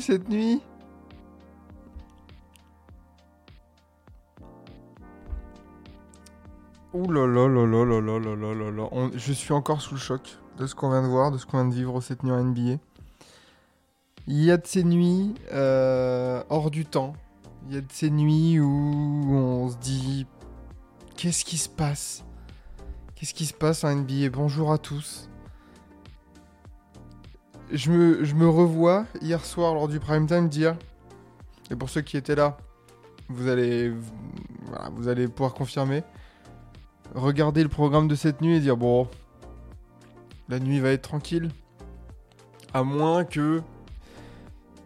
Cette nuit Ouh là là là là là là là là là. On- Je suis encore sous le choc de ce qu'on vient de voir, de ce qu'on vient de vivre cette nuit en NBA. Il y a de ces nuits euh, hors du temps. Il y a de ces nuits où on se dit qu'est-ce qui se passe? Qu'est-ce qui se passe en NBA Bonjour à tous. Je me, je me revois hier soir lors du prime time dire, et pour ceux qui étaient là, vous allez, vous allez pouvoir confirmer, regarder le programme de cette nuit et dire bon, la nuit va être tranquille, à moins que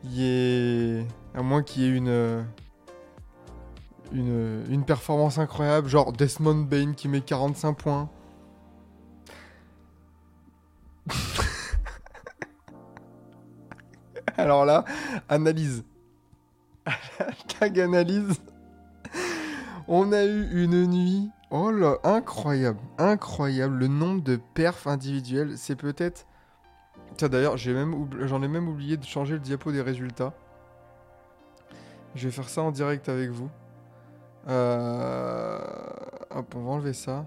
y ait, à moins qu'il y ait une, une, une performance incroyable, genre Desmond Bain qui met 45 points. Alors là, analyse. Tag analyse. On a eu une nuit. Oh là, incroyable. Incroyable. Le nombre de perfs individuels, c'est peut-être. Tiens, d'ailleurs, j'en ai même oublié de changer le diapo des résultats. Je vais faire ça en direct avec vous. Euh... Hop, on va enlever ça.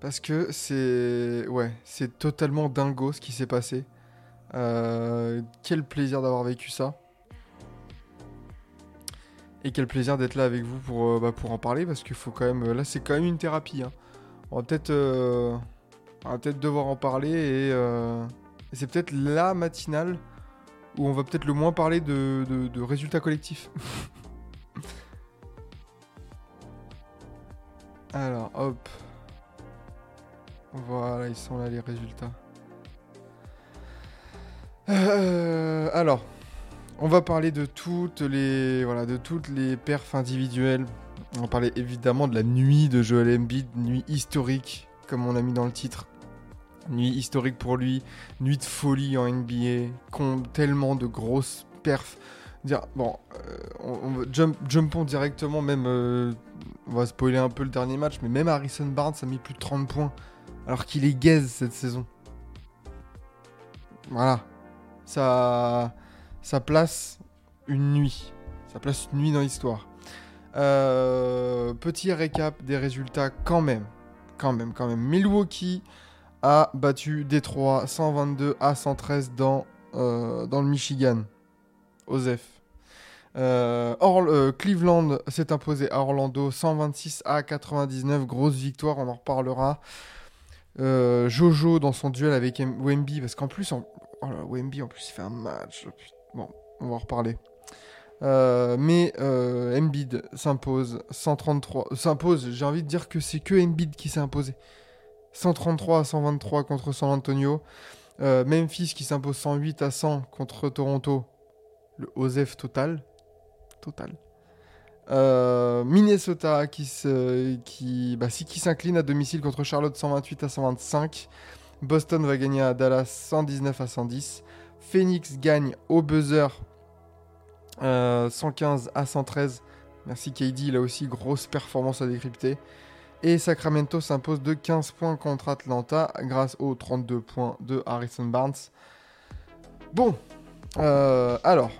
Parce que c'est. Ouais, c'est totalement dingo ce qui s'est passé. Euh, quel plaisir d'avoir vécu ça. Et quel plaisir d'être là avec vous pour, euh, bah, pour en parler parce qu'il faut quand même. Là, c'est quand même une thérapie. hein. On va peut-être. euh, devoir en parler et, euh, c'est peut-être la matinale où on va peut-être le moins parler de- de résultats collectifs. Alors, hop. Voilà, ils sont là les résultats. Euh, alors, on va parler de toutes les voilà, de toutes les perfs individuelles. On va parler évidemment de la nuit de Joel Embiid, nuit historique comme on a mis dans le titre. Nuit historique pour lui, nuit de folie en NBA, tellement de grosses perfs. Dire bon, euh, jump, jumpons directement même euh, on va spoiler un peu le dernier match, mais même Harrison Barnes a mis plus de 30 points alors qu'il est gaze cette saison. Voilà. Ça, place une nuit. Ça place une nuit dans l'histoire. Euh, petit récap des résultats quand même. Quand même, quand même. Milwaukee a battu Détroit 122 à 113 dans, euh, dans le Michigan. Osef. Euh, euh, Cleveland s'est imposé à Orlando 126 à 99. Grosse victoire, on en reparlera. Jojo dans son duel avec Wemby, parce qu'en plus. Oh là, Wemby en plus il fait un match. Bon, on va en reparler. Euh, mais euh, s'impose 133. S'impose, j'ai envie de dire que c'est que Embiid qui s'est imposé. 133 à 123 contre San Antonio. Euh, Memphis qui s'impose 108 à 100 contre Toronto. Le OSEF total. Total. Euh, Minnesota qui, bah, si, qui s'incline à domicile contre Charlotte 128 à 125. Boston va gagner à Dallas 119 à 110. Phoenix gagne au buzzer euh, 115 à 113. Merci KD, là aussi grosse performance à décrypter. Et Sacramento s'impose de 15 points contre Atlanta grâce aux 32 points de Harrison Barnes. Bon, euh, alors,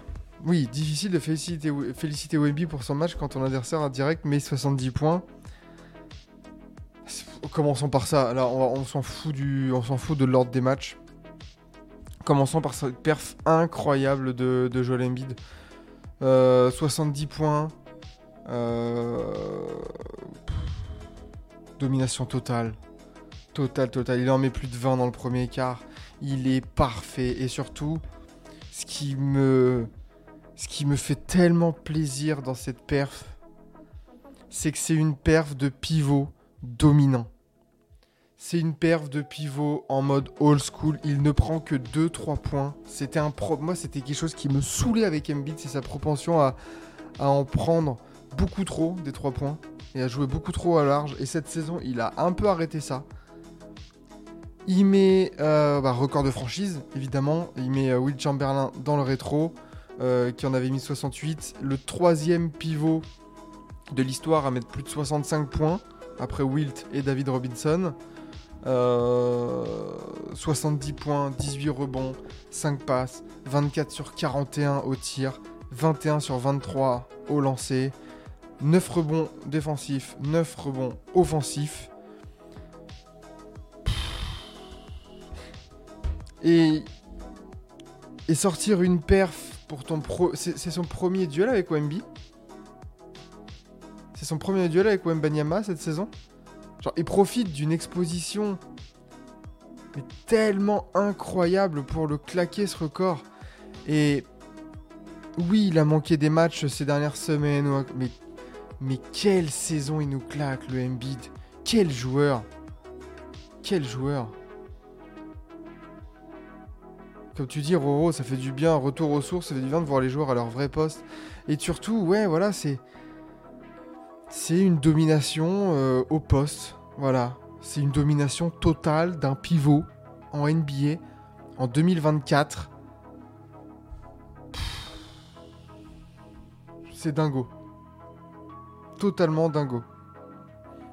oui, difficile de féliciter, féliciter Wemby pour son match quand ton adversaire a direct met 70 points. Commençons par ça. Là, on, s'en fout du, on s'en fout de l'ordre des matchs. Commençons par cette perf incroyable de, de Joel Embiid. Euh, 70 points. Euh, domination totale. Totale, totale. Il en met plus de 20 dans le premier quart. Il est parfait. Et surtout, ce qui me, ce qui me fait tellement plaisir dans cette perf, c'est que c'est une perf de pivot dominant. C'est une perf de pivot en mode old school. Il ne prend que 2-3 points. C'était un pro... Moi, c'était quelque chose qui me saoulait avec Embiid. C'est sa propension à, à en prendre beaucoup trop des 3 points et à jouer beaucoup trop à large. Et cette saison, il a un peu arrêté ça. Il met euh, bah, record de franchise, évidemment. Il met euh, Will Chamberlain dans le rétro, euh, qui en avait mis 68. Le troisième pivot de l'histoire à mettre plus de 65 points, après Wilt et David Robinson. Euh, 70 points, 18 rebonds, 5 passes, 24 sur 41 au tir, 21 sur 23 au lancer, 9 rebonds défensifs, 9 rebonds offensifs. Et, et sortir une perf pour ton pro. C'est son premier duel avec Wemby son premier duel avec Wembanyama cette saison Genre, il profite d'une exposition tellement incroyable pour le claquer ce record. Et oui, il a manqué des matchs ces dernières semaines, mais, mais quelle saison il nous claque le Embiid. Quel joueur. Quel joueur. Comme tu dis, Roro, ça fait du bien, retour aux sources, ça fait du bien de voir les joueurs à leur vrai poste. Et surtout, ouais, voilà, c'est. C'est une domination euh, au poste. Voilà. C'est une domination totale d'un pivot en NBA en 2024. Pff. C'est dingo. Totalement dingo.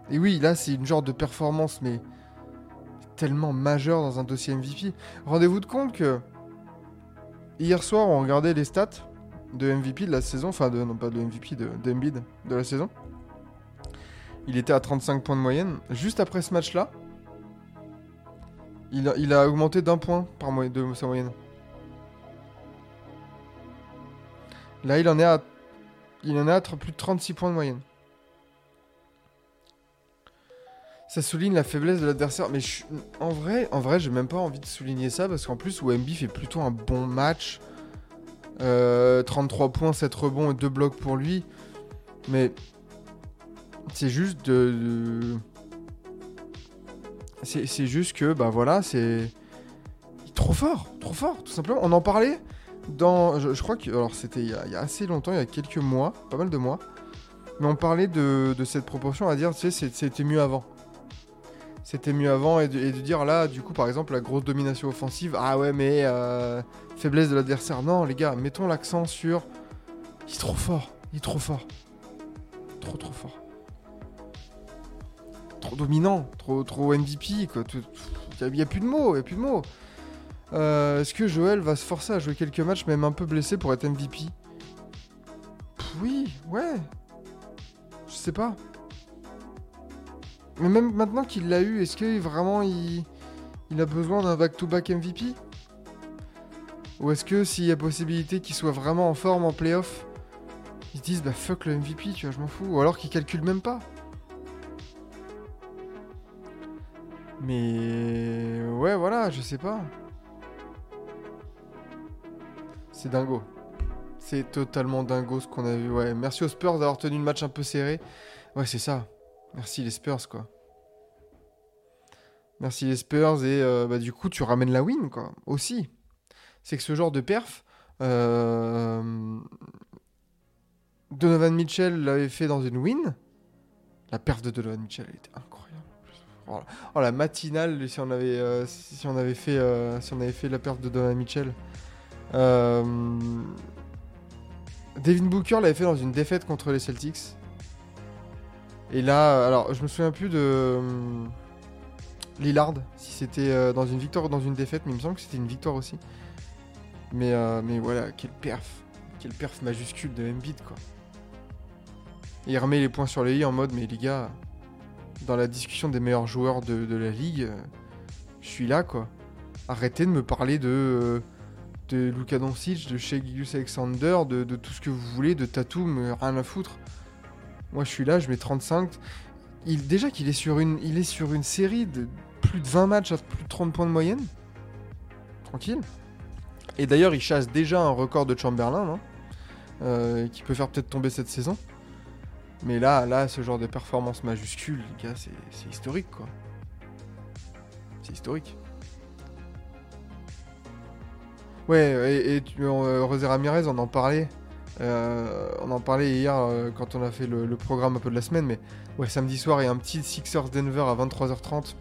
Et oui, là, c'est une genre de performance, mais tellement majeure dans un dossier MVP. Rendez-vous de compte que hier soir, on regardait les stats de MVP de la saison, enfin, de, non pas de MVP, de, de de la saison. Il était à 35 points de moyenne. Juste après ce match-là, il a, augmenté d'un point par moy- de sa moyenne. Là, il en est à, il en est à plus de 36 points de moyenne. Ça souligne la faiblesse de l'adversaire, mais en vrai, en vrai, j'ai même pas envie de souligner ça parce qu'en plus, Wemby fait plutôt un bon match. Euh, 33 points, 7 rebonds et 2 blocs pour lui. Mais c'est juste de. C'est juste que, bah voilà, c'est. Trop fort, trop fort, tout simplement. On en parlait dans. Je, crois que. Alors, c'était il, y a- assez longtemps, il y a quelques mois, pas mal de mois. Mais on parlait de, de cette proportion à dire, tu sais, c'était mieux avant. C'était mieux avant et de, et de dire là, du coup, par exemple, la grosse domination offensive, ah ouais, mais euh, faiblesse de l'adversaire. Non, les gars, mettons l'accent sur. Il est trop fort, il est trop fort. Trop, trop fort. Trop dominant, trop, trop MVP. Il n'y a, plus de mots, il a plus de mots. Euh, Est-ce que Joël va se forcer à jouer quelques matchs, même un peu blessé, pour être MVP Oui, ouais. Je sais pas. Mais même maintenant qu'il l'a eu, est-ce que vraiment il, il a besoin d'un back-to-back MVP Ou est-ce que s'il y a possibilité qu'il soit vraiment en forme en playoff, ils se disent bah fuck le MVP, tu vois, je m'en fous. Ou alors qu'ils calculent même pas. Mais ouais, voilà, je sais pas. C'est dingo. C'est totalement dingo ce qu'on a vu. Ouais, merci aux Spurs d'avoir tenu le match un peu serré. Ouais, c'est ça. Merci les Spurs, quoi. Merci les Spurs et euh, bah, du coup tu ramènes la win, quoi. Aussi. C'est que ce genre de perf, euh, Donovan Mitchell l'avait fait dans une win. La perf de Donovan Mitchell était incroyable. Oh, la- oh, la matinale si on avait euh, si on avait fait euh, si on avait fait la perf de Donovan Mitchell. Euh, Devin Booker l'avait fait dans une défaite contre les Celtics. Et là, alors je me souviens plus de euh, Lillard, si c'était dans une victoire ou dans une défaite, mais il me semble que c'était une victoire aussi. Mais, mais voilà, quel perf. Quel perf majuscule de Embiid, quoi. Et il remet les points sur les i en mode, mais les gars, dans la discussion des meilleurs joueurs de, la ligue, euh, je suis là, quoi. Arrêtez de me parler de, euh, de Luka Doncic, de Shea Alexander, de, tout ce que vous voulez, de Tatum, euh, rien à foutre. Moi, je suis là, je mets 35. Il, déjà qu'il est sur une, il est sur une série de plus de 20 matchs à plus de 30 points de moyenne. Tranquille. Et d'ailleurs, il chasse déjà un record de Chamberlain, hein, qui peut faire peut-être tomber cette saison. Mais là, là, ce genre de performance majuscule, les gars, c'est historique, quoi. C'est historique. Ouais, et, et euh, José Ramirez, on en parlait. Euh, on en parlait hier euh, quand on a fait le, le programme un peu de la semaine, mais ouais, samedi soir, il y a un petit Sixers Denver à 23h30.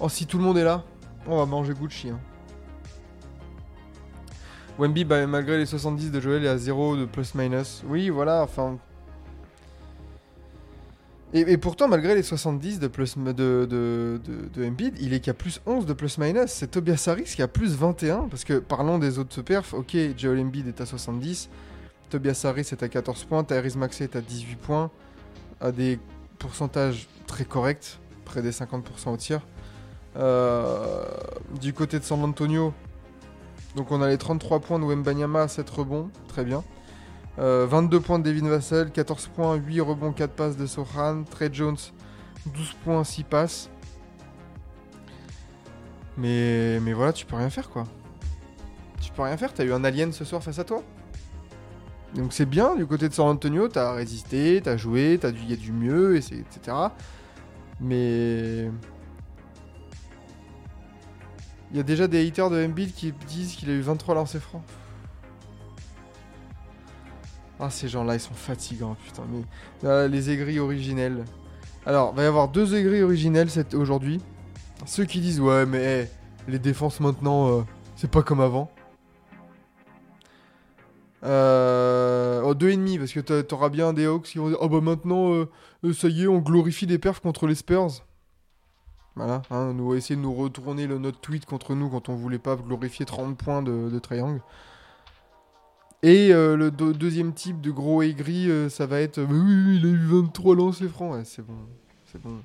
Oh, si tout le monde est là, on va manger Gucci. Hein. Wemby, bah, malgré les 70 de Joel, est à 0 de plus-minus. Oui, voilà, enfin. Et, pourtant, malgré les 70 de, plus, de Embiid, il est qu'à plus 11 de plus-minus. C'est Tobias Harris qui a plus 21. Parce que parlons des autres perfs. Ok, Joel Embiid est à 70. Tobias Harris est à 14 points. Tyrese Maxey est à 18 points. À des pourcentages très corrects. Près des 50% au tir. Euh, du côté de San Antonio, donc on a les 33 points de Wembanyama, 7 rebonds, très bien. Euh, 22 points de Devin Vassell, 14 points, 8 rebonds, 4 passes de Sohan. Trey Jones, 12 points, 6 passes. Mais, voilà, tu peux rien faire quoi. Tu peux rien faire, t'as eu un alien ce soir face à toi. Donc c'est bien, du côté de San Antonio, t'as résisté, t'as joué, t'as du, y a du mieux, etc. Mais... Il y a déjà des haters de Embiid qui disent qu'il a eu 23 lancers francs. Ah, ces gens-là, ils sont fatigants, putain. Mais Là, les aigris originels. Alors, va y avoir deux aigris originels aujourd'hui. Ceux qui disent, ouais, mais les défenses maintenant, euh, c'est pas comme avant. Euh... Oh, deux et demi, parce que t'a- t'auras bien des Hawks qui vont dire, oh bah maintenant, euh, euh, ça y est, on glorifie les perfs contre les Spurs. Voilà, hein, nous essayer de nous retourner le, notre tweet contre nous quand on voulait pas glorifier 30 points de triangle. Et euh, le deux- deuxième type de gros aigri, euh, ça va être euh, oui, il a eu 23 lancers francs. Ouais, c'est bon, c'est bon.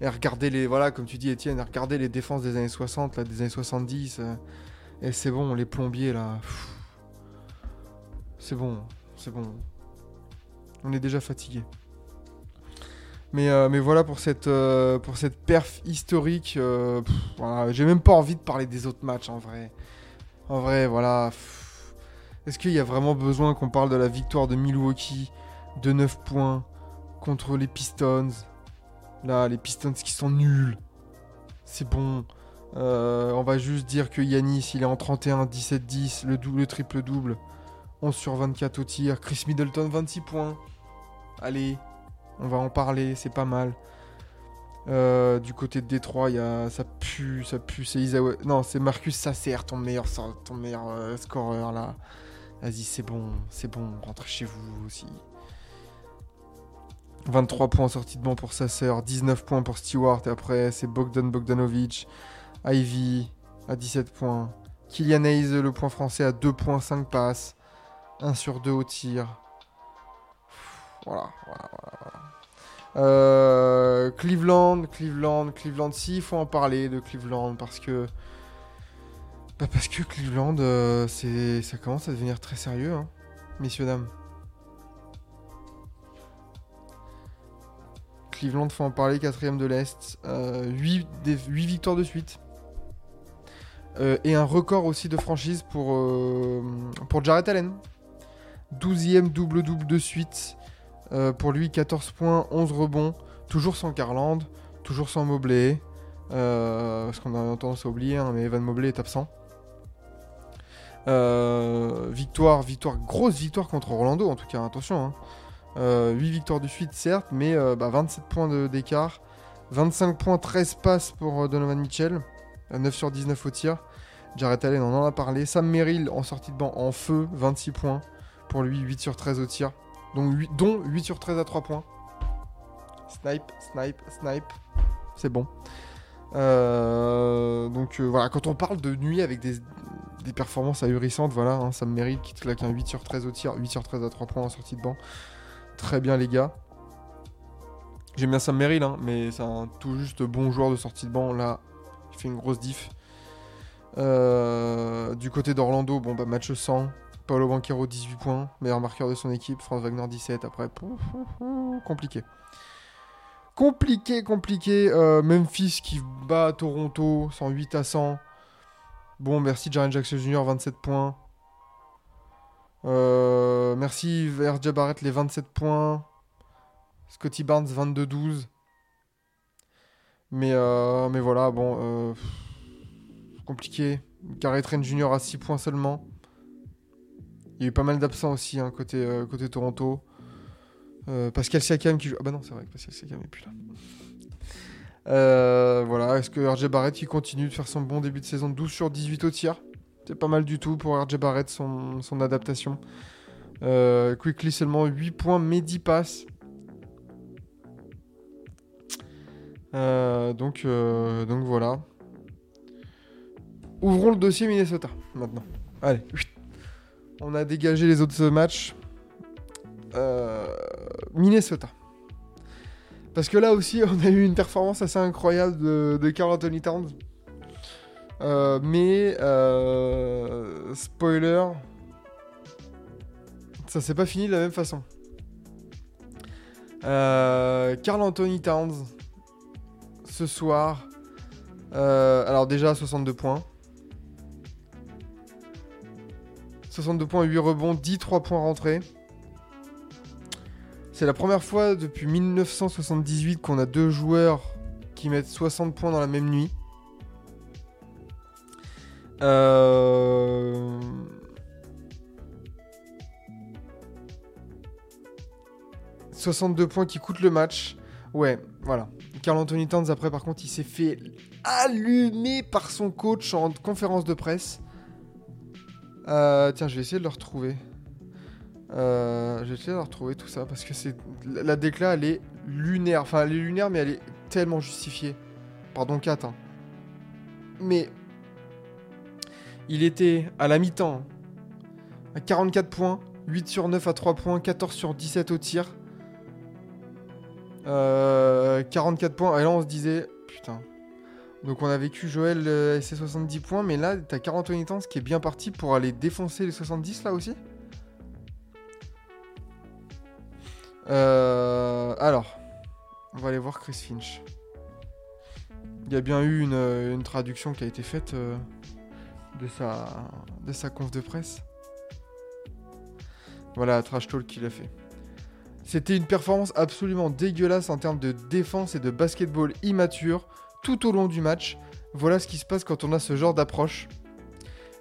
Et regardez les, voilà, comme tu dis Étienne, regardez les défenses des années 60, là, des années 70. euh, et c'est bon, les plombiers là. C'est bon, c'est bon. On est déjà fatigué. Mais, mais voilà pour cette, pour perf historique. voilà, J'ai même pas envie de parler des autres matchs en vrai. En vrai, voilà. Est-ce qu'il y a vraiment besoin qu'on parle de la victoire de Milwaukee de 9 points contre les Pistons? Là, les Pistons qui sont nuls. C'est bon. Euh, on va juste dire que Yanis, il est en 31, 17, 10, le, dou- le triple-double. 11 sur 24 au tir. Chris Middleton, 26 points. Allez, on va en parler, c'est pas mal. Euh, du côté de Détroit, y a, ça pue, ça pue. C'est Isawa- Non, c'est Marcus Sasser, ton meilleur, ton euh, scoreur là. Vas-y, c'est bon, c'est bon, rentrez chez vous aussi. 23 points sortie de banc pour Sasser, 19 points pour Stewart, et après c'est Bogdan Bogdanovic, Ivy à 17 points, Kylian Hayes, le point français à 2 points, 5 passes, 1 sur 2 au tir. Voilà, voilà, voilà. voilà. Euh, Cleveland, Cleveland, Cleveland, si, il faut en parler de Cleveland parce que. Bah parce que Cleveland, euh, c'est, ça commence à devenir très sérieux, hein, messieurs, dames. Cleveland, faut en parler, quatrième de l'Est. 8, victoires de suite. Euh, et un record aussi de franchise pour, euh, pour Jarrett Allen. 12e double-double de suite. Euh, pour lui, 14 points, 11 rebonds. Toujours sans Garland, toujours sans Mobley. Euh, parce qu'on a tendance à oublier, hein, mais Evan Mobley est absent. Euh, victoire, victoire, grosse victoire contre Orlando en tout cas, attention. hein. Euh, 8 victoires de suite, certes, mais euh, bah, 27 points d'écart. 25 points, 13 passes pour Donovan Mitchell. Euh, 9 sur 19 au tir. Jarrett Allen, on en a parlé. Sam Merrill en sortie de banc en feu, 26 points. Pour lui, 8 sur 13 au tir. Donc, 8, dont 8 sur 13 à 3 points. Snipe, snipe, snipe. C'est bon. Donc voilà, quand on parle de nuit avec des, des performances ahurissantes, voilà, hein, Sam Merrill qui te claque un 8 sur 13 au tir, 8 sur 13 à 3 points en sortie de banc. Très bien les gars. J'aime bien Sam Merrill, hein, mais c'est un tout juste bon joueur de sortie de banc. Là, il fait une grosse diff. Euh, du côté d'Orlando, bon bah match 100. Paolo Banquero 18 points, meilleur marqueur de son équipe. Franz Wagner 17. Après, pouf, pouf, compliqué. Compliqué, compliqué. Euh, Memphis qui bat Toronto 108 à 100. Bon, merci Jaren Jackson Jr. 27 points. Euh, merci RJ Barrett les 27 points. Scotty Barnes 22-12. Mais, euh, mais voilà, bon. euh, compliqué. Garrett Trent Jr. à 6 points seulement. Il y a eu pas mal d'absents aussi hein, côté, côté Toronto. Pascal Siakam qui joue. Ah bah non, c'est vrai que Pascal Siakam n'est plus là. Euh, voilà, est-ce que RJ Barrett il continue de faire son bon début de saison 12 sur 18 au tir? C'est pas mal du tout pour RJ Barrett, son, adaptation. Euh, quickly seulement 8 points, mais 10 passes. Euh, donc, donc voilà. Ouvrons le dossier Minnesota maintenant. Allez, on a dégagé les autres matchs. Minnesota. Parce que là aussi, on a eu une performance assez incroyable de, Carl Anthony Towns. Euh, mais, euh, spoiler, ça s'est pas fini de la même façon. Euh, Carl Anthony Towns, ce soir, alors déjà 62 points. 62 points, 8 rebonds, 10 3 points rentrés. C'est la première fois depuis 1978 qu'on a deux joueurs qui mettent 60 points dans la même nuit. Euh... « 62 points qui coûtent le match. Ouais, voilà. Carl Anthony Towns, après, par contre, il s'est fait allumer par son coach en conférence de presse. Euh, tiens, je vais essayer de le retrouver. Euh, je vais essayer de retrouver tout ça parce que c'est la la décla elle est lunaire. Enfin, elle est lunaire, mais elle est tellement justifiée. Pardon, 4. hein. Mais il était à la mi-temps hein, à 44 points, 8 sur 9 à 3 points, 14 sur 17 au tir. Euh, 44 points. Et là, on se disait, putain. Donc, on a vécu Joël euh, et ses 70 points, mais là, t'as 41 temps, ce qui est bien parti pour aller défoncer les 70 là aussi? Euh, alors, on va aller voir Chris Finch. Il y a bien eu une, euh, traduction qui a été faite euh, de, sa, de conf de presse. Voilà, Trash Talk qu'il a fait. C'était une performance absolument dégueulasse en termes de défense et de basketball immature tout au long du match. Voilà ce qui se passe quand on a ce genre d'approche.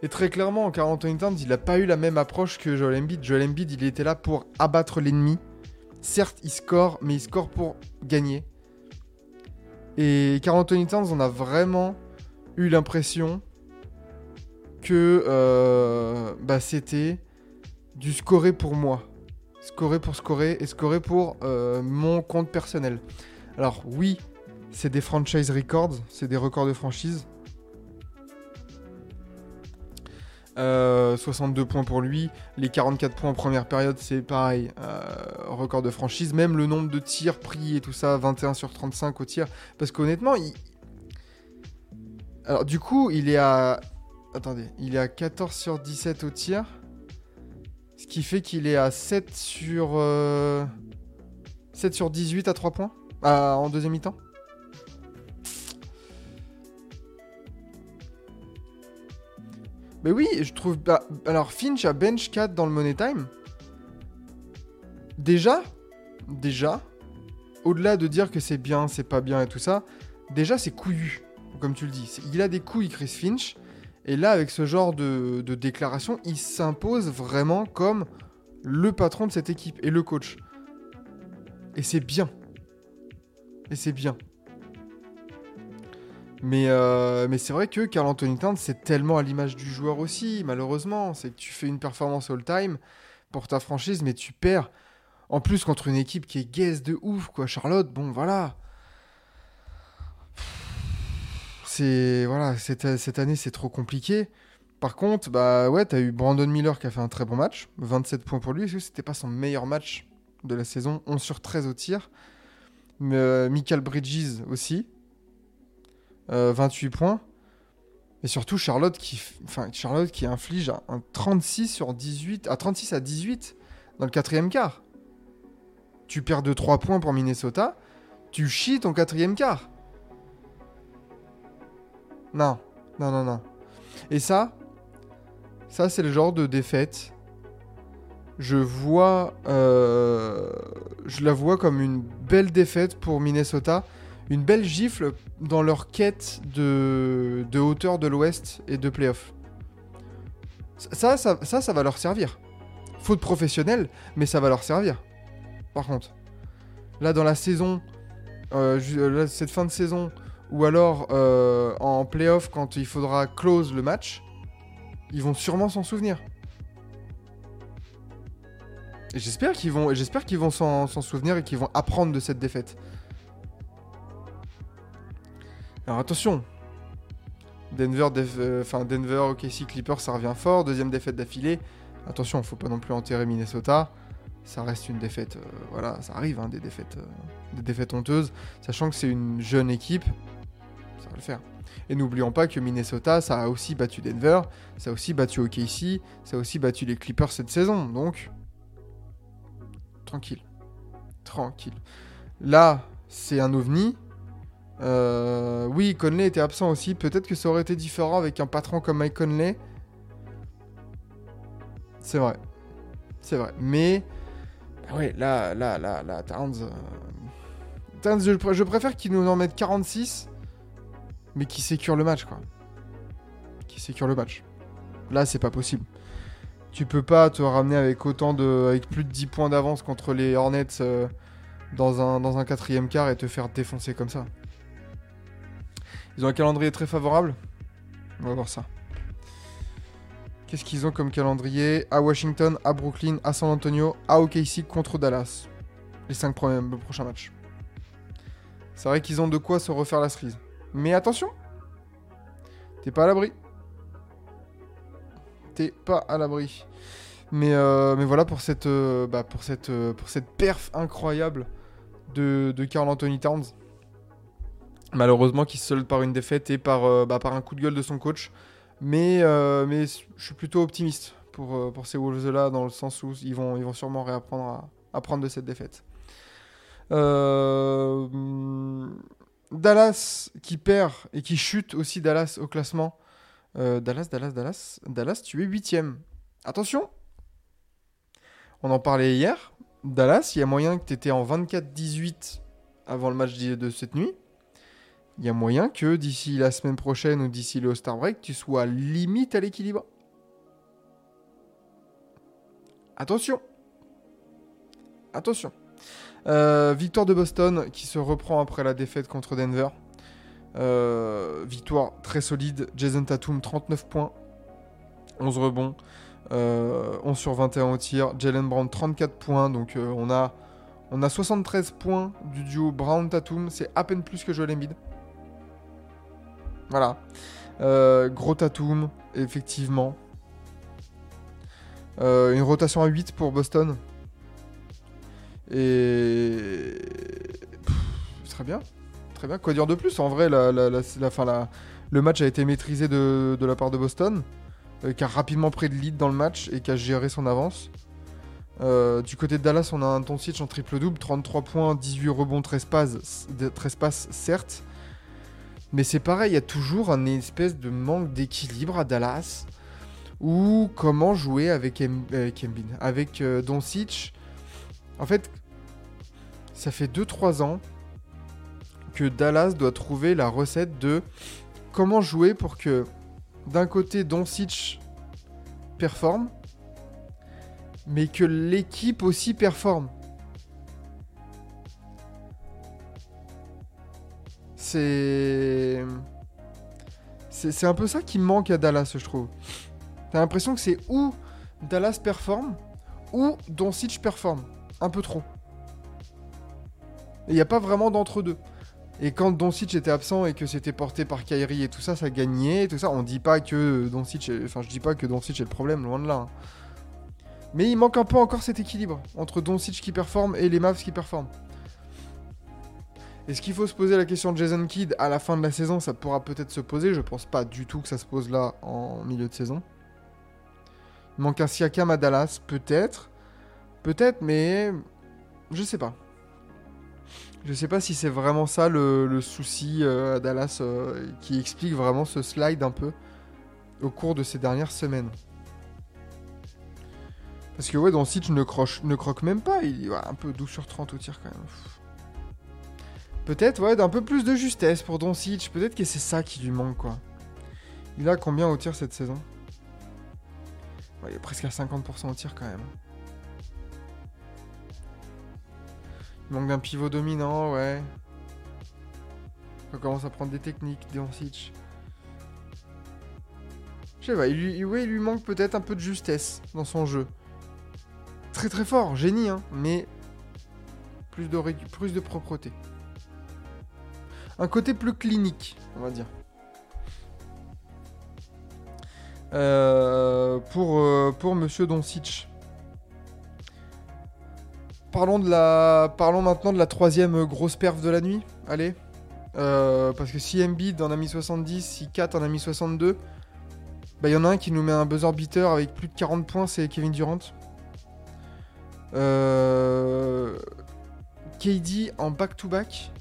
Et très clairement, Carl Anthony Towns, il n'a pas eu la même approche que Joel Embiid. Joel Embiid, il était là pour abattre l'ennemi. Certes, il score, mais il score pour gagner. Et Carl Anthony Towns, on a vraiment eu l'impression que euh, bah, c'était du scorer pour moi. Scorer pour scorer et scorer pour euh, mon compte personnel. Alors oui, c'est des franchise records, c'est des records de franchise. Euh, 62 points pour lui, les 44 points en première période, c'est pareil, euh, record de franchise. Même le nombre de tirs pris et tout ça, 21 sur 35 au tir. Parce qu'honnêtement, il... Alors du coup, il est à... Attendez, il est à 14 sur 17 au tir. Ce qui fait qu'il est à 7 sur... euh, 7 sur 18 à 3 points en deuxième mi-temps Mais oui, je trouve. bah, alors, Finch a bench 4 dans le Money Time. Déjà, déjà, au-delà de dire que c'est bien, c'est pas bien et tout ça, déjà c'est couillu, comme tu le dis. Il a des couilles, Chris Finch. Et là, avec ce genre de, de déclaration, il s'impose vraiment comme le patron de cette équipe et le coach. Et c'est bien. Et c'est bien. Mais, euh, mais c'est vrai que Carl Anthony Towns, c'est tellement à l'image du joueur aussi, malheureusement. C'est que tu fais une performance all-time pour ta franchise, mais tu perds. En plus, contre une équipe qui est gaze de ouf, quoi. Charlotte, bon, voilà. C'est. Voilà, cette, cette année, c'est trop compliqué. Par contre, bah ouais, t'as eu Brandon Miller qui a fait un très bon match. 27 points pour lui. Est-ce que c'était pas son meilleur match de la saison? 11 sur 13 au tir. Mais, euh, Michael Bridges aussi. Euh, 28 points. Et surtout Charlotte qui, enfin, Charlotte qui inflige un, un 36 sur 18, à 36 à 18 dans le quatrième quart. Tu perds de 3 points pour Minnesota, tu chies ton quatrième quart. Non, non, non, non. Et ça, ça c'est le genre de défaite je vois, euh, je la vois comme une belle défaite pour Minnesota, une belle gifle dans leur quête de, hauteur de l'Ouest et de playoff. Ça ça, ça, va leur servir. Faute professionnelle, mais ça va leur servir. Par contre, là dans la saison, euh, là, cette fin de saison, ou alors euh, en playoff quand il faudra close le match, ils vont sûrement s'en souvenir. J'espère qu'ils vont, et j'espère qu'ils vont s'en souvenir et qu'ils vont apprendre de cette défaite. Alors attention, Denver, euh, enfin Denver, OKC, Clippers, ça revient fort. Deuxième défaite d'affilée. Attention, faut pas non plus enterrer Minnesota. Ça reste une défaite, euh, voilà, ça arrive, hein, des défaites, euh, des défaites honteuses. Sachant que c'est une jeune équipe, ça va le faire. Et n'oublions pas que Minnesota, ça a aussi battu Denver, ça a aussi battu OKC, ça a aussi battu les Clippers cette saison. Donc, tranquille, tranquille. Là, c'est un ovni. Euh, oui, Conley était absent aussi. Peut-être que ça aurait été différent avec un patron comme Mike Conley. C'est vrai. C'est vrai. Mais, bah ouais, là, là, là, là, Towns. euh, Towns, je, pr- je préfère qu'il nous en mette 46, mais qui sécure le match, quoi. Qui sécure le match. Là, c'est pas possible. Tu peux pas te ramener avec autant de. avec plus de 10 points d'avance contre les Hornets euh, dans, un, dans un quatrième quart et te faire défoncer comme ça. Ils ont un calendrier très favorable. On va voir ça. Qu'est-ce qu'ils ont comme calendrier À Washington, à Brooklyn, à San Antonio, à OKC contre Dallas. Les 5 prochains matchs. C'est vrai qu'ils ont de quoi se refaire la cerise. Mais attention T'es pas à l'abri. T'es pas à l'abri. Mais, euh, voilà pour cette, euh, bah, euh, pour cette perf incroyable de, de Carl Anthony Towns. Malheureusement, qui se solde par une défaite et par, euh, bah, par un coup de gueule de son coach. Mais, euh, mais je suis plutôt optimiste pour, euh, pour ces Wolves-là, dans le sens où ils vont, ils vont sûrement réapprendre à apprendre de cette défaite. Dallas qui perd et qui chute aussi Dallas au classement. Dallas, Dallas, Dallas. Dallas, tu es huitième. Attention On en parlait hier. Dallas, il y a moyen que tu étais en 24-18 avant le match de cette nuit. Il y a moyen que d'ici la semaine prochaine ou d'ici le All-Star Break, tu sois limite à l'équilibre. Attention. Attention. Euh, victoire de Boston qui se reprend après la défaite contre Denver. Euh, victoire très solide. Jason Tatum, 39 points. 11 rebonds. Euh, 11 sur 21 au tir. Jalen Brown, 34 points. Donc euh, on, a, on a 73 points du duo Brown-Tatum. C'est à peine plus que Joel Embiid. Voilà. Euh, gros Tatum, effectivement. Euh, une rotation à 8 pour Boston. Et. Très bien. Très bien. Quoi dire de plus En vrai, la, le match a été maîtrisé de, la part de Boston, euh, qui a rapidement pris le lead dans le match et qui a géré son avance. Du côté de Dallas, on a un Doncic en triple-double, 33 points, 18 rebonds, 13 passes, 13 passes certes. Mais c'est pareil, il y a toujours un espèce de manque d'équilibre à Dallas. Ou comment jouer avec, Embiid, avec euh, Doncic. En fait, ça fait 2-3 ans que Dallas doit trouver la recette de comment jouer pour que d'un côté Doncic performe, mais que l'équipe aussi performe. C'est. Un peu ça qui manque à Dallas, je trouve. T'as l'impression que c'est ou Dallas performe, ou Doncic performe. Un peu trop. Il n'y a pas vraiment d'entre-deux. Et quand Doncic était absent et que c'était porté par Kyrie et tout ça, ça gagnait et tout ça. On dit pas que Doncic, est- enfin je dis pas que Doncic est le problème, loin de là. hein. Mais il manque un peu encore cet équilibre entre Doncic qui performe et les Mavs qui performent. Est-ce qu'il faut se poser la question de Jason Kidd à la fin de la saison? Ça pourra peut-être se poser. Je pense pas du tout que ça se pose là en milieu de saison. Il manque un Siakam à Dallas, peut-être. Peut-être, mais je sais pas. Je sais pas si c'est vraiment ça le, souci euh, à Dallas euh, qui explique vraiment ce slide un peu au cours de ces dernières semaines. Parce que ouais, Doncic ne, croche, ne croque même pas. Il est un peu 12 sur 30 au tir quand même. Peut-être, ouais, d'un peu plus de justesse pour Doncic. Peut-être que c'est ça qui lui manque, quoi. Il a combien au tir cette saison? Il est presque à 50% au tir quand même. Il manque d'un pivot dominant, ouais. On commence à prendre des techniques, Doncic. Je sais pas, il lui, ouais, il lui manque peut-être un peu de justesse dans son jeu. Très très fort, génie, hein, mais plus de, plus de propreté. Un côté plus clinique, on va dire. Euh, pour, euh, pour Monsieur Doncic. Parlons. Parlons maintenant de la troisième grosse perf de la nuit. Allez. Euh, parce que si Embiid en a mis 70, si Kat en a mis 62, bah il y en a un qui nous met un buzzer beater avec plus de 40 points, c'est Kevin Durant. KD en back-to-back.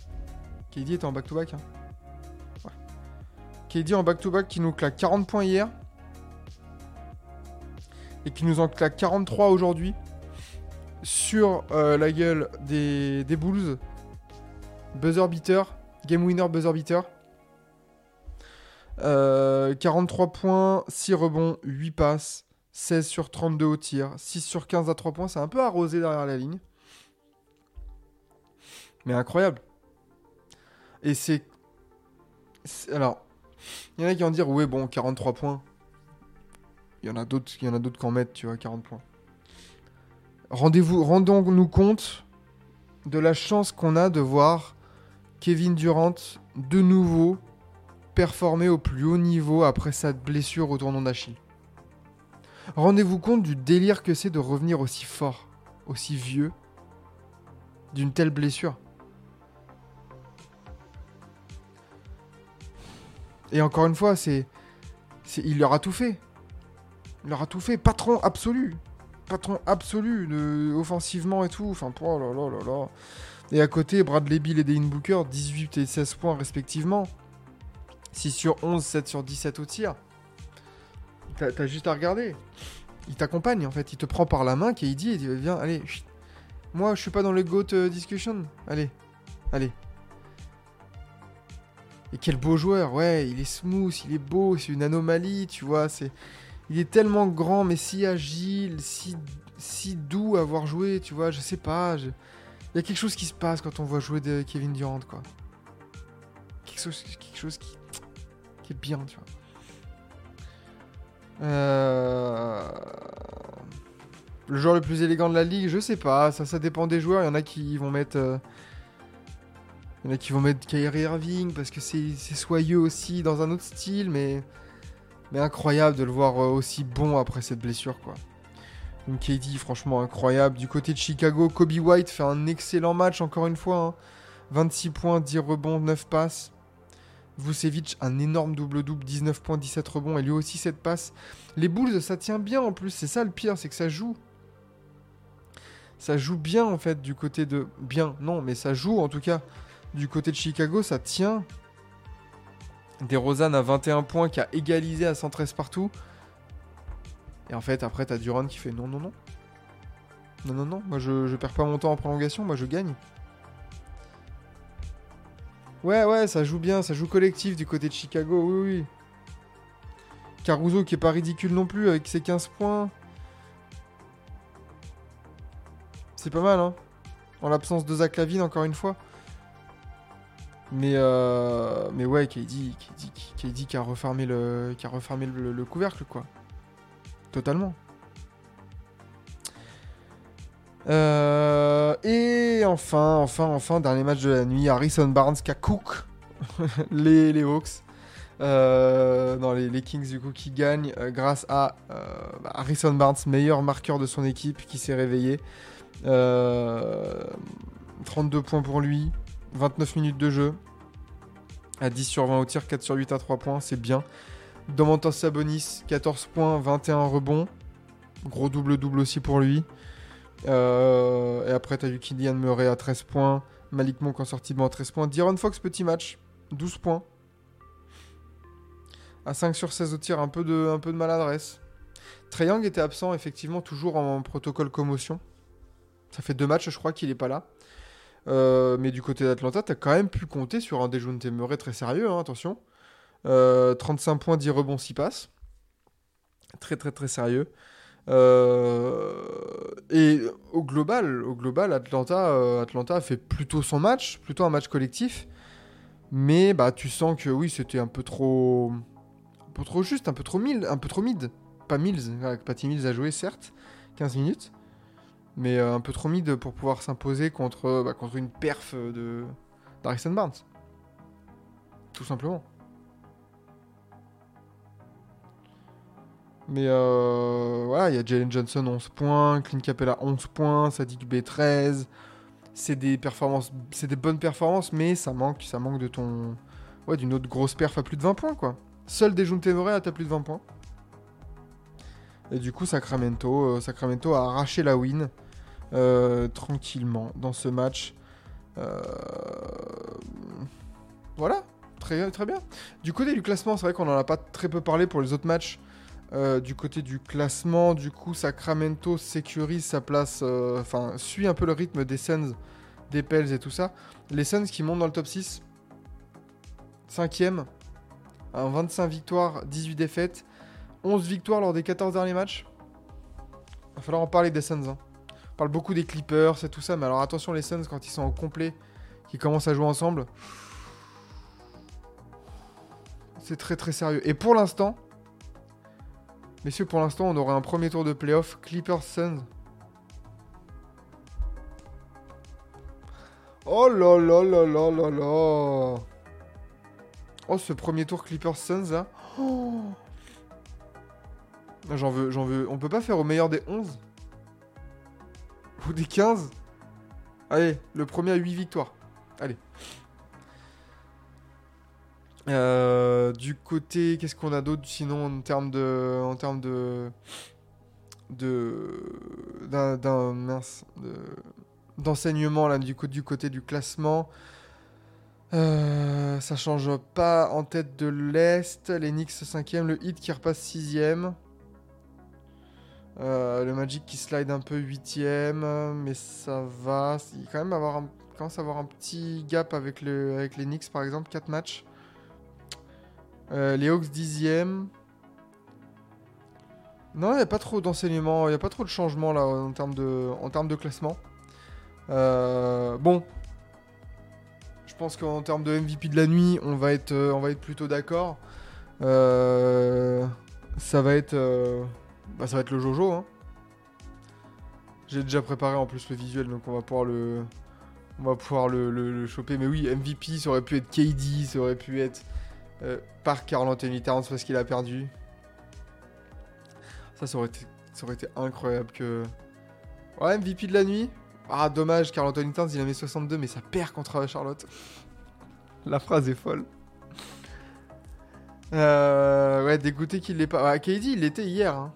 KD était en back-to-back. Hein. KD en back-to-back qui nous claque 40 points hier. Et qui nous en claque 43 aujourd'hui. Sur euh, la gueule des, Bulls. Buzzer beater. Game winner buzzer beater. Euh, 43 points, 6 rebonds, 8 passes, 16 sur 32 au tir, 6 sur 15 à 3 points. C'est un peu arrosé derrière la ligne. Mais incroyable. Et c'est. Alors, il y en a qui vont dire, ouais, bon, 43 points. Il y en a d'autres qui en mettent, tu vois, 40 points. Rendez-vous, rendons-nous compte de la chance qu'on a de voir Kevin Durant de nouveau performer au plus haut niveau après sa blessure au tournant d'Achille. Rendez-vous compte du délire que c'est de revenir aussi fort, aussi vieux, d'une telle blessure. Et encore une fois, c'est, il leur a tout fait. Il leur a tout fait. Patron absolu. Patron absolu, de, offensivement et tout. Enfin, oh là là là là. Et à côté, Bradley Bill et Devin Booker, 18 et 16 points respectivement. 6 sur 11, 7 sur 17 au tir. T'as juste à regarder. Il t'accompagne en fait. Il te prend par la main, et il dit Viens, allez. Moi, je suis pas dans le GOAT euh, discussion. Allez, allez. Et quel beau joueur, ouais, il est smooth, il est beau, c'est une anomalie, tu vois, c'est... Il est tellement grand, mais si agile, si, si doux à voir jouer, tu vois, je sais pas, il y a quelque chose qui se passe quand on voit jouer de Kevin Durant, quoi. Quelque chose, quelque chose qui, qui est bien, tu vois. Euh... Le joueur le plus élégant de la ligue, je sais pas, ça, ça dépend des joueurs, il y en a qui vont mettre... euh, il y en a qui vont mettre Kyrie Irving parce que c'est soyeux aussi dans un autre style, mais, mais incroyable de le voir euh, aussi bon après cette blessure. quoi. Donc KD, franchement incroyable. Du côté de Chicago, Kobe White fait un excellent match encore une fois. hein. 26 points, 10 rebonds, 9 passes. Vucevic, un énorme double-double, 19 points, 17 rebonds, et lui aussi 7 passes. Les Bulls, ça tient bien en plus, c'est ça le pire, c'est que ça joue. Ça joue bien en fait du côté de... Bien, non, mais ça joue en tout cas du côté de Chicago, ça tient. DeRozan à 21 points, qui a égalisé à 113 partout. Et en fait, après, t'as Durant qui fait non, non, non. Non, non, non, moi je, je perds pas mon temps en prolongation, moi je gagne. Ouais, ouais, ça joue bien, ça joue collectif du côté de Chicago, oui, oui. Caruso qui est pas ridicule non plus avec ses 15 points. C'est pas mal, hein. En l'absence de Zach Lavine, encore une fois. Mais, euh, mais ouais, KD, qui a refermé le, qui a refermé le, le couvercle, quoi. Totalement. Euh, et enfin, enfin, enfin, dernier match de la nuit, Harrison Barnes qui a cook les, les Hawks. Euh, non, les, les Kings du coup qui gagnent grâce à bah, Harrison Barnes, meilleur marqueur de son équipe qui s'est réveillé. Euh, 32 points pour lui, 29 minutes de jeu. À 10 sur 20 au tir, 4 sur 8 à 3 points, c'est bien. Domantas Sabonis, 14 points, 21 rebonds. Gros double-double aussi pour lui. Euh, et après, tu as eu Kylian Murray à 13 points. Malik Monk en sortie de à 13 points. D'Iron Fox, petit match, 12 points. À 5 sur 16 au tir, un peu de, maladresse. Trae Young était absent, effectivement, toujours en protocole commotion. Ça fait deux matchs, je crois, qu'il est pas là. Euh, mais du côté d'Atlanta, tu as quand même pu compter sur un Dejounte Murray très sérieux, hein, attention. Euh, 35 points, 10 rebonds, 6 passes. Très, très, très sérieux. Euh, et au global, au global Atlanta, euh, Atlanta a fait plutôt son match, plutôt un match collectif. Mais bah, tu sens que oui, c'était un peu trop, un peu trop juste, un peu trop mid, un peu trop mid. Pas Mills, Patty Mills a joué certes, 15 minutes, mais euh, un peu trop mid pour pouvoir s'imposer contre, bah, contre une perf de d'Harrison Barnes. Tout simplement. Mais euh, voilà, il y a Jalen Johnson 11 points, Clint Capella 11 points, Sadik B 13. C'est des performances, c'est des bonnes performances, mais ça manque, ça manque de ton, ouais, d'une autre grosse perf à plus de 20 points quoi. Seul Dejounte Murray a plus de 20 points. Et du coup, Sacramento, euh, Sacramento a arraché la win euh, tranquillement dans ce match. Euh, Voilà, très, très bien. Du côté du classement, c'est vrai qu'on en a pas très peu parlé pour les autres matchs. Euh, du côté du classement, du coup, Sacramento sécurise sa place, euh, enfin, suit un peu le rythme des Suns, des Pels et tout ça. Les Suns qui montent dans le top 6, 5ème, 25 victoires, 18 défaites, 11 victoires lors des 14 derniers matchs. Va falloir en parler des Suns. hein. Parle beaucoup des Clippers et tout ça, mais alors attention, les Suns, quand ils sont au complet, qui commencent à jouer ensemble, c'est très très sérieux. Et pour l'instant, Messieurs, pour l'instant, on aurait un premier tour de playoff Clippers Suns. Oh là là là là là là Oh, ce premier tour Clippers Suns là. Oh. Ah, J'en veux, j'en veux. On peut pas faire au meilleur des 11 Des 15 Allez, le premier à 8 victoires. Allez. Euh, du côté, qu'est-ce qu'on a d'autre sinon en termes de, en termes de, de, d'un, mince, de- d'enseignement là du, co- du côté du classement. Euh, ça change pas en tête de l'Est. Les Knicks 5ème, le Heat qui repasse 6ème. Euh, le Magic qui slide un peu 8ème, mais ça va. Il quand même avoir un, commence à avoir un petit gap avec, le, avec les Knicks par exemple, 4 matchs. Euh, les Hawks 10ème. Non, il n'y a pas trop d'enseignement, il n'y a pas trop de changement là en termes de, en termes de classement. Euh, bon. Je pense qu'en termes de MVP de la nuit, on va être, on va être plutôt d'accord. Ça va être, bah, ça va être le Jojo. hein. J'ai déjà préparé en plus le visuel, donc on va pouvoir le, on va pouvoir le, choper. Mais oui, MVP, ça aurait pu être KD, ça aurait pu être euh, par Carl Anthony Towns parce qu'il a perdu. Ça, ça aurait été, ça aurait été incroyable que. Ouais, MVP de la nuit. Ah, dommage, Carl Anthony Towns, il a mis 62, mais ça perd contre Charlotte. La phrase est folle. Euh, ouais, dégoûté qu'il l'ait pas. Ah, KD, il l'était hier. Hein.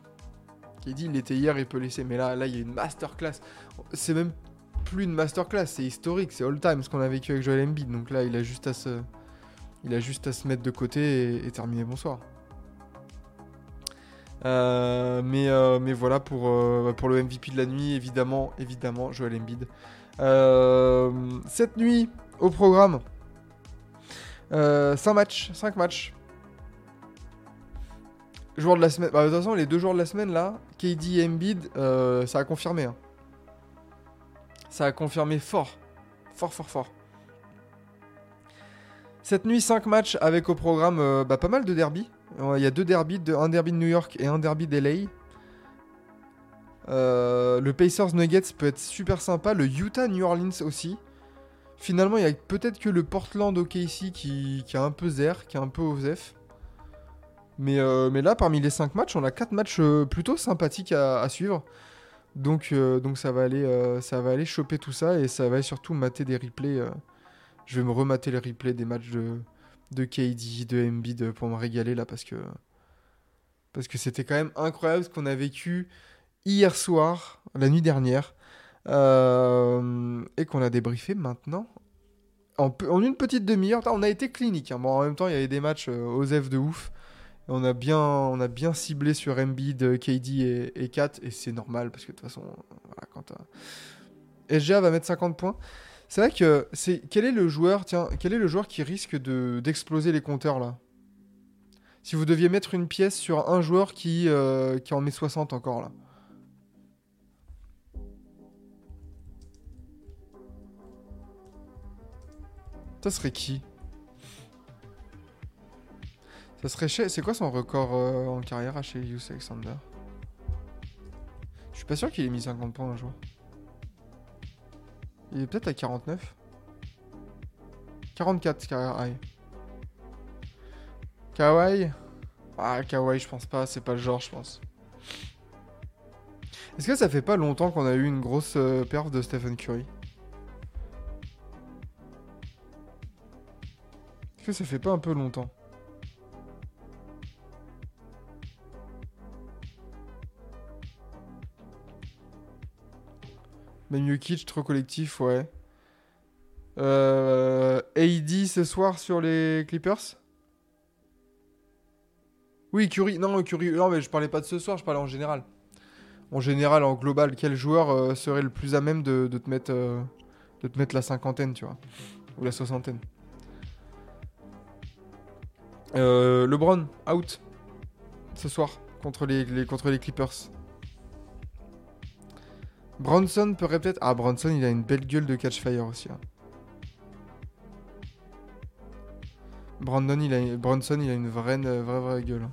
KD, il l'était hier, il peut laisser. Mais là, là, il y a une masterclass. C'est même plus une masterclass, c'est historique, c'est all-time ce qu'on a vécu avec Joel Embiid. Donc là, il a juste à se, il a juste à se mettre de côté et, terminer bonsoir. Euh, mais, euh, mais voilà pour, euh, pour le MVP de la nuit, évidemment, évidemment, Joel Embiid. Cette nuit, au programme, 5 matchs, 5 matchs. Joueurs de la semaine. Bah, de toute façon, les deux jours de la semaine, là, KD et Embiid, euh, ça a confirmé. hein. Ça a confirmé fort. Fort, fort, fort. Cette nuit, 5 matchs avec au programme euh, bah, pas mal de derbies. Il y a deux derbies, de- un derby de New York et un derby d'LA. Euh, le Pacers Nuggets peut être super sympa. Le Utah New Orleans aussi. Finalement, il y a peut-être que le Portland OKC qui, qui a un peu zer, qui a un peu OZEF. Mais, euh, mais là, parmi les 5 matchs, on a 4 matchs euh, plutôt sympathiques à, suivre. Donc, euh, donc ça, va aller, ça va aller choper tout ça et ça va surtout mater des replays. je vais me remater les replays des matchs de, KD, de Embiid pour me régaler là parce que parce que c'était quand même incroyable ce qu'on a vécu hier soir, la nuit dernière, et qu'on a débriefé maintenant en, une petite demi-heure. On a été clinique. hein. Bon, en même temps, il y avait des matchs aux F de ouf. On a bien, on a bien ciblé sur Embiid, KD et, et Kat, et c'est normal parce que de toute façon, voilà, quand t'as- SGA va mettre 50 points. C'est vrai que c'est quel est le joueur, tiens, quel est le joueur qui risque de d'exploser les compteurs là? Si vous deviez mettre une pièce sur un joueur qui euh, qui en met 60 encore là. Ça serait qui? Ça serait. C'est quoi son record euh, en carrière à chez Yus Alexander? Je suis pas sûr qu'il ait mis 50 points un jour. Il est peut-être à 49 44 carrière high. Kawhi? Ah, Kawhi, je pense pas, c'est pas le genre, je pense. Est-ce que ça fait pas longtemps qu'on a eu une grosse euh, perf de Stephen Curry? Est-ce que ça fait pas un peu longtemps? Même Jokic, trop collectif, ouais. Euh, ce soir sur les Clippers? Oui, Curry. Non, Curry. Non, mais je parlais pas de ce soir, je parlais en général. En général, en global, quel joueur euh, serait le plus à même de, te mettre, euh, de te mettre la cinquantaine, tu vois? Ou la soixantaine Euh, LeBron, out. Ce soir, contre les Clippers. Bronson pourrait peut-être. Ah, Bronson, il a une belle gueule de catch fire aussi. hein. Brandon, il a, Bronson, il a une vraie, une vraie, vraie gueule. hein.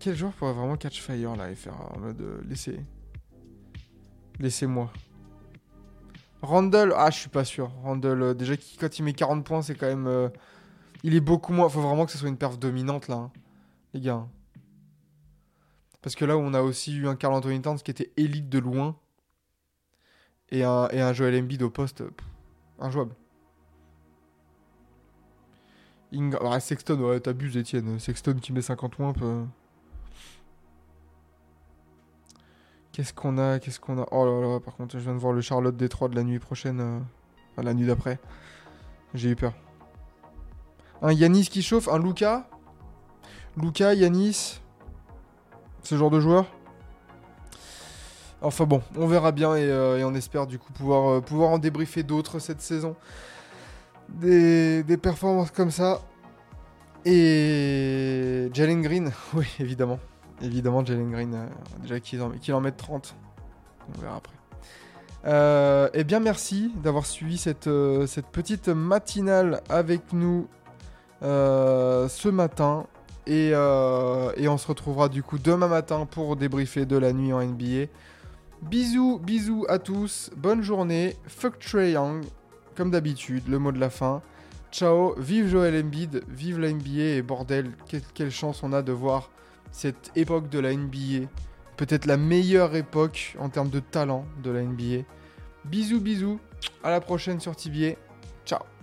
Quel joueur pourrait vraiment catch fire là et faire en mode euh, laissez. Laissez-moi. Randall, ah, je suis pas sûr. Randall, euh, déjà, quand il met 40 points, c'est quand même. euh, il est beaucoup moins. Faut vraiment que ce soit une perf dominante là, hein, les gars. Parce que là on a aussi eu un Carl Anthony Towns qui était élite de loin. Et un, et un Joel Embiid au poste. injouable. Inga- ah, Sexton, ouais, t'abuses, Etienne. Sexton qui met 50 points. peut- Qu'est-ce qu'on a Qu'est-ce qu'on a? Oh là là, par contre, je viens de voir le Charlotte Détroit de la nuit prochaine. euh, Enfin, la nuit d'après. J'ai eu peur. Un Yanis qui chauffe, un Luca. Luca, Yanis. Ce genre de joueur. Enfin bon, on verra bien et, euh, on espère du coup pouvoir, euh, pouvoir en débriefer d'autres cette saison. Des, performances comme ça. Et Jalen Green, oui, évidemment. Évidemment, Jalen Green, euh, déjà qu'il en, qu'il en mette 30. On verra après. Euh, eh bien, merci d'avoir suivi cette, cette petite matinale avec nous ce matin. Et, euh, et on se retrouvera du coup demain matin pour débriefer de la nuit en NBA. Bisous, bisous à tous. Bonne journée. Fuck Trey Young. Comme d'habitude, le mot de la fin. Ciao, vive Joel Embiid, vive la NBA et bordel, quelle, chance on a de voir cette époque de la NBA. Peut-être la meilleure époque en termes de talent de la NBA. Bisous, bisous, à la prochaine sur TBA. Ciao